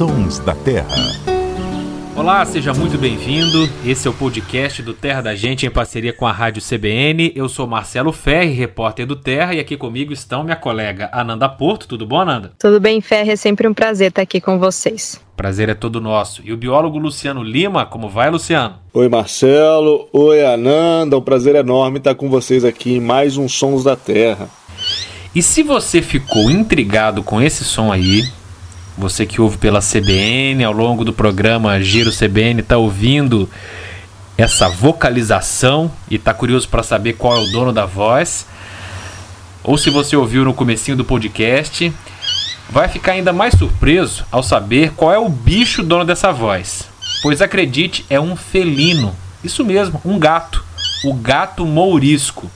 Sons da Terra. Olá, seja muito bem-vindo. Esse é o podcast do Terra da Gente em parceria com a Rádio CBN. Eu sou Marcelo Ferri, repórter do Terra, e aqui comigo estão minha colega Ananda Porto. Tudo bom, Ananda? Tudo bem, Ferri. É sempre um prazer estar aqui com vocês. Prazer é todo nosso. E o biólogo Luciano Lima, como vai, Luciano? Oi, Marcelo. Oi, Ananda. Um prazer enorme estar com vocês aqui em mais um Sons da Terra. E se você ficou intrigado com esse som aí, você que ouve pela CBN ao longo do programa Giro CBN está ouvindo essa vocalização e está curioso para saber qual é o dono da voz, ou se você ouviu no comecinho do podcast, vai ficar ainda mais surpreso ao saber qual é o bicho dono dessa voz. Pois acredite, é um felino. Isso mesmo, um gato. O gato mourisco.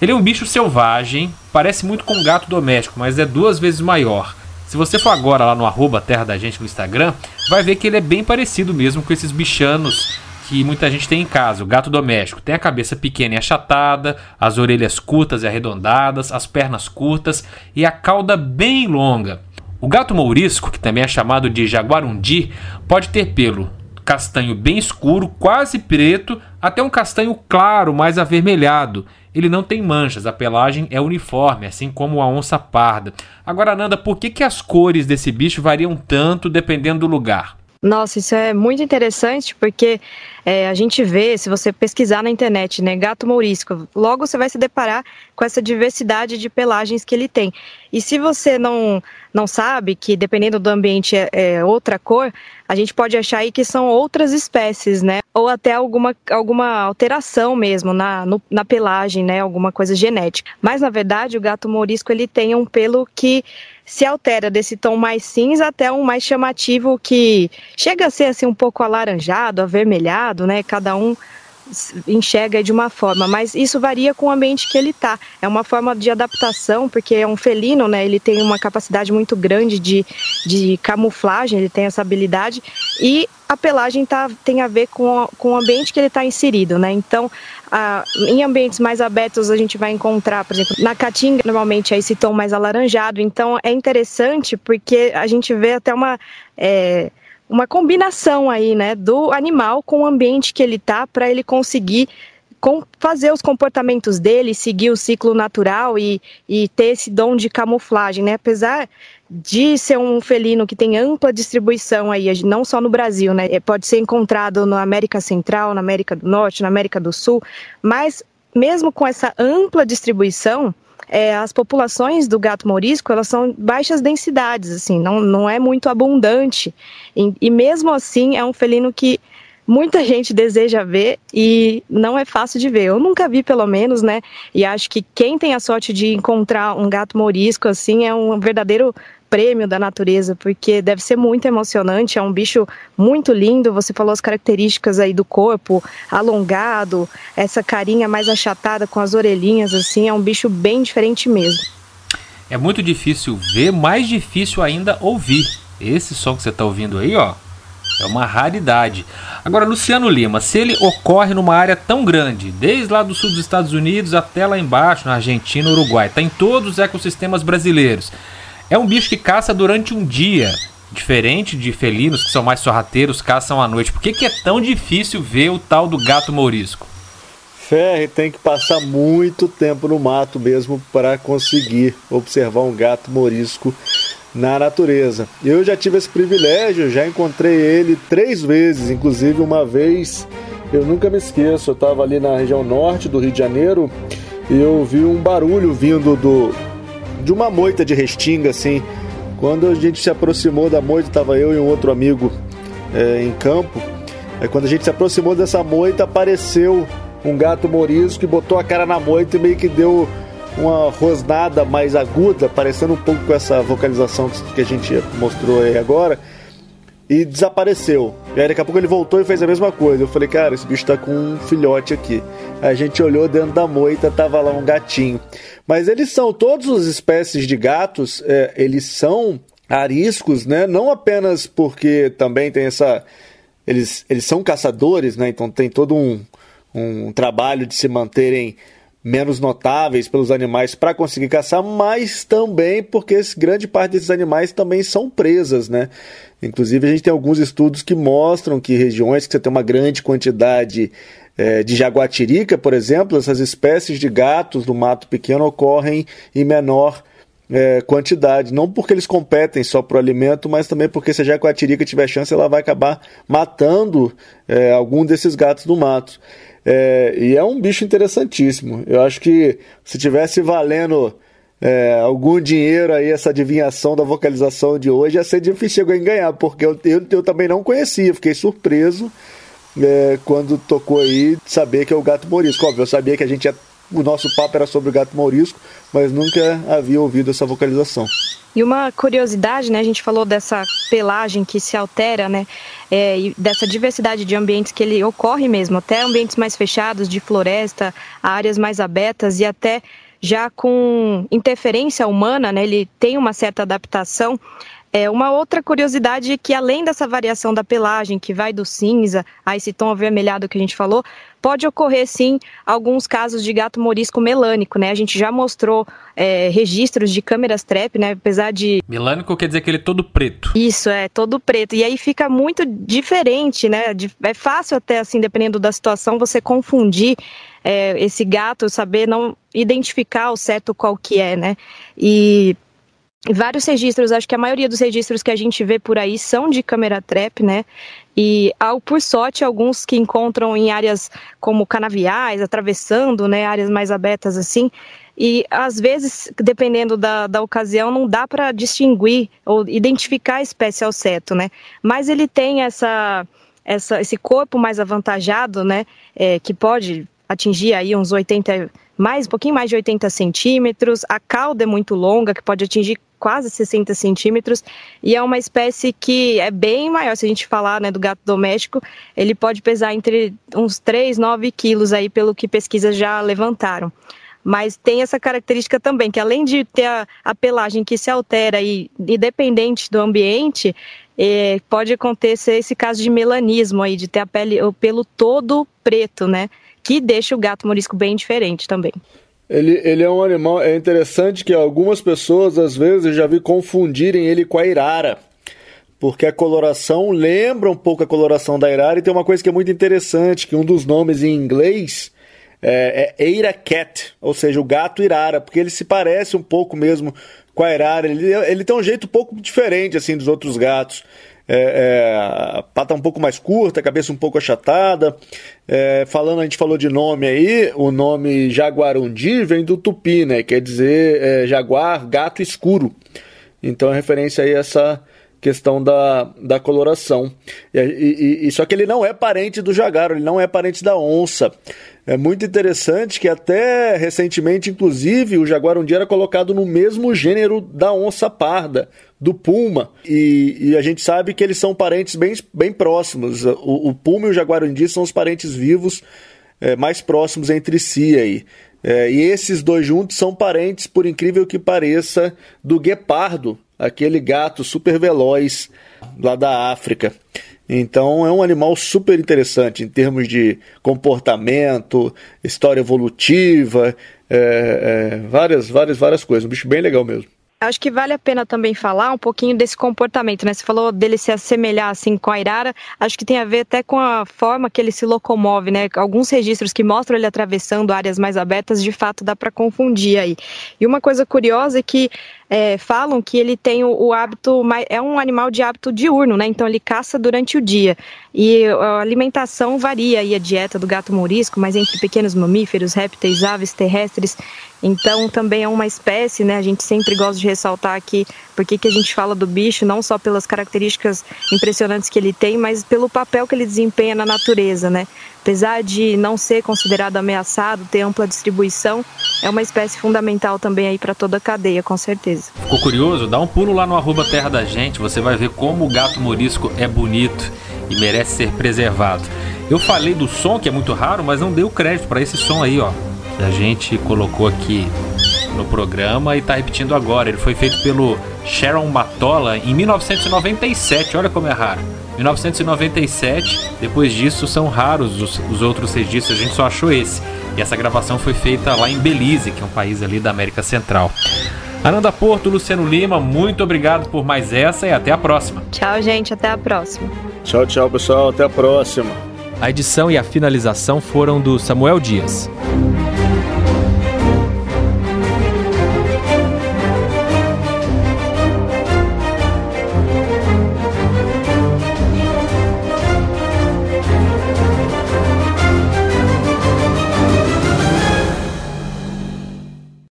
Ele é um bicho selvagem, parece muito com um gato doméstico, mas é duas vezes maior. Se você for agora lá no arroba Terra da Gente no Instagram, vai ver que ele é bem parecido mesmo com esses bichanos que muita gente tem em casa, o gato doméstico. Tem a cabeça pequena e achatada, as orelhas curtas e arredondadas, as pernas curtas e a cauda bem longa. O gato mourisco, que também é chamado de jaguarundi, pode ter pelo castanho bem escuro, quase preto, até um castanho claro, mais avermelhado. Ele não tem manchas, a pelagem é uniforme, assim como a onça parda. Agora, Nanda, por que, que as cores desse bicho variam tanto dependendo do lugar? Nossa, isso é muito interessante porque é, a gente vê, se você pesquisar na internet, né, gato mourisco, logo você vai se deparar com essa diversidade de pelagens que ele tem. E se você não, não sabe que dependendo do ambiente é, é outra cor, a gente pode achar aí que são outras espécies, né? Ou até alguma, alguma alteração mesmo na, no, na pelagem, né? Alguma coisa genética. Mas na verdade o gato mourisco ele tem um pelo que se altera desse tom mais cinza até um mais chamativo que chega a ser assim um pouco alaranjado, avermelhado, né? Cada um enxerga de uma forma, mas isso varia com o ambiente que ele está. É uma forma de adaptação, porque é um felino, né? Ele tem uma capacidade muito grande de, de camuflagem, ele tem essa habilidade e a pelagem tá, tem a ver com, com o ambiente que ele está inserido, né? Então, a, em ambientes mais abertos a gente vai encontrar, por exemplo, na caatinga normalmente é esse tom mais alaranjado. Então, é interessante porque a gente vê até uma é, uma combinação aí, né, do animal com o ambiente que ele tá para ele conseguir com, fazer os comportamentos dele, seguir o ciclo natural e, e ter esse dom de camuflagem, né? Apesar de ser um felino que tem ampla distribuição aí, não só no Brasil, né? É, pode ser encontrado na América Central, na América do Norte, na América do Sul, mas mesmo com essa ampla distribuição, é, as populações do gato morisco elas são baixas densidades, assim, não, não é muito abundante. E, e mesmo assim é um felino que muita gente deseja ver e não é fácil de ver. Eu nunca vi, pelo menos, né? E acho que quem tem a sorte de encontrar um gato morisco assim é um verdadeiro prêmio da natureza, porque deve ser muito emocionante. É um bicho muito lindo. Você falou as características aí do corpo, alongado, essa carinha mais achatada com as orelhinhas, assim. É um bicho bem diferente mesmo. É muito difícil ver, mais difícil ainda ouvir. Esse som que você está ouvindo aí, ó, é uma raridade. Agora, Luciano Lima, se ele ocorre numa área tão grande, desde lá do sul dos Estados Unidos até lá embaixo, na Argentina, Uruguai, está em todos os ecossistemas brasileiros. É um bicho que caça durante um dia, diferente de felinos que são mais sorrateiros, caçam à noite. Por que, que é tão difícil ver o tal do gato mourisco? Ferre tem que passar muito tempo no mato mesmo para conseguir observar um gato morisco na natureza. Eu já tive esse privilégio, já encontrei ele três vezes, inclusive uma vez, eu nunca me esqueço, eu estava ali na região norte do Rio de Janeiro e eu vi um barulho vindo do, de uma moita de restinga, assim. Quando a gente se aproximou da moita, estava eu e um outro amigo é, em campo. É, quando a gente se aproximou dessa moita, apareceu um gato morisco que botou a cara na moita e meio que deu uma rosnada mais aguda, parecendo um pouco com essa vocalização que a gente mostrou aí agora e desapareceu. E aí daqui a pouco ele voltou e fez a mesma coisa. Eu falei, cara, esse bicho tá com um filhote aqui. A gente olhou dentro da moita, tava lá um gatinho. Mas eles são, todas as espécies de gatos, é, eles são ariscos, né? Não apenas porque também tem essa. Eles, eles são caçadores, né? Então tem todo um, um trabalho de se manterem menos notáveis pelos animais para conseguir caçar, mas também porque grande parte desses animais também são presas, né? Inclusive a gente tem alguns estudos que mostram que regiões que você tem uma grande quantidade é, de jaguatirica, por exemplo, essas espécies de gatos do mato pequeno ocorrem em menor é, quantidade. Não porque eles competem só para o alimento, mas também porque se a jaguatirica tiver chance, ela vai acabar matando é, algum desses gatos do mato. É, e é um bicho interessantíssimo. Eu acho que se tivesse valendo é, algum dinheiro aí, essa adivinhação da vocalização de hoje, ia ser difícil em ganhar, porque eu, eu, eu também não conhecia, fiquei surpreso é, quando tocou aí saber que é o gato morisco. Óbvio, eu sabia que a gente ia, o nosso papo era sobre o gato morisco, mas nunca havia ouvido essa vocalização. E uma curiosidade, né? A gente falou dessa pelagem que se altera, né? É, e dessa diversidade de ambientes que ele ocorre mesmo, até ambientes mais fechados, de floresta, áreas mais abertas e até já com interferência humana, né? Ele tem uma certa adaptação. É, uma outra curiosidade é que além dessa variação da pelagem, que vai do cinza a esse tom avermelhado que a gente falou, pode ocorrer sim alguns casos de gato morisco melânico, né? A gente já mostrou é, registros de câmeras trap, né? Apesar de. Melânico quer dizer que ele é todo preto. Isso, é, todo preto. E aí fica muito diferente, né? É fácil até, assim, dependendo da situação, você confundir é, esse gato, saber não identificar o certo qual que é, né? E vários registros, acho que a maioria dos registros que a gente vê por aí são de câmera trap, né? E ao, por sorte, alguns que encontram em áreas como canaviais, atravessando, né, áreas mais abertas assim. E às vezes, dependendo da, da ocasião, não dá para distinguir ou identificar a espécie ao certo, né? Mas ele tem essa, essa, esse corpo mais avantajado, né? É, que pode atingir aí uns 80 mais um pouquinho mais de 80 centímetros, a cauda é muito longa, que pode atingir quase 60 centímetros, e é uma espécie que é bem maior, se a gente falar né, do gato doméstico, ele pode pesar entre uns 3, 9 quilos aí, pelo que pesquisas já levantaram. Mas tem essa característica também, que além de ter a, a pelagem que se altera e independente do ambiente, é, pode acontecer esse caso de melanismo aí, de ter a pele, o pelo todo preto, né? Que deixa o gato morisco bem diferente também. Ele, ele é um animal. É interessante que algumas pessoas, às vezes, já vi confundirem ele com a irara. Porque a coloração lembra um pouco a coloração da irara. E tem uma coisa que é muito interessante: que um dos nomes em inglês é, é Eira Cat, ou seja, o gato irara, porque ele se parece um pouco mesmo com a irara. Ele, ele tem um jeito um pouco diferente assim dos outros gatos é, é, pata um pouco mais curta, cabeça um pouco achatada. É, falando, a gente falou de nome aí, o nome Jaguarundi vem do tupi, né? Quer dizer é, jaguar, gato escuro. Então é referência aí a essa questão da, da coloração. E, e, e, só que ele não é parente do jaguar, ele não é parente da onça. É muito interessante que até recentemente, inclusive, o jaguar um dia era colocado no mesmo gênero da onça parda, do puma. E, e a gente sabe que eles são parentes bem, bem próximos. O, o puma e o jaguarundi são os parentes vivos é, mais próximos entre si aí. É, e esses dois juntos são parentes, por incrível que pareça, do guepardo, aquele gato super veloz lá da África. Então é um animal super interessante em termos de comportamento, história evolutiva, é, é, várias, várias, várias coisas. Um bicho bem legal mesmo. Acho que vale a pena também falar um pouquinho desse comportamento, né? Você falou dele se assemelhar assim com a Irara, acho que tem a ver até com a forma que ele se locomove, né? Alguns registros que mostram ele atravessando áreas mais abertas, de fato dá para confundir aí. E uma coisa curiosa é que é, falam que ele tem o, o, hábito, é um animal de hábito diurno, né? Então ele caça durante o dia. E a alimentação varia aí a dieta do gato mourisco, mas entre pequenos mamíferos, répteis, aves terrestres. Então também é uma espécie, né? A gente sempre gosta de ressaltar aqui porque que a gente fala do bicho, não só pelas características impressionantes que ele tem, mas pelo papel que ele desempenha na natureza, né? Apesar de não ser considerado ameaçado, ter ampla distribuição, é uma espécie fundamental também aí para toda a cadeia, com certeza. Ficou curioso? Dá um pulo lá no arroba Terra da Gente, você vai ver como o gato morisco é bonito e merece ser preservado. Eu falei do som, que é muito raro, mas não dei o crédito para esse som aí, ó. A gente colocou aqui no programa e está repetindo agora. Ele foi feito pelo Sharon Matola em 1997, olha como é raro. 1997, depois disso são raros os, os outros registros, a gente só achou esse. E essa gravação foi feita lá em Belize, que é um país ali da América Central. Ananda Porto, Luciano Lima, muito obrigado por mais essa e até a próxima. Tchau, gente, até a próxima. Tchau, tchau, pessoal, até a próxima. A edição e a finalização foram do Samuel Dias.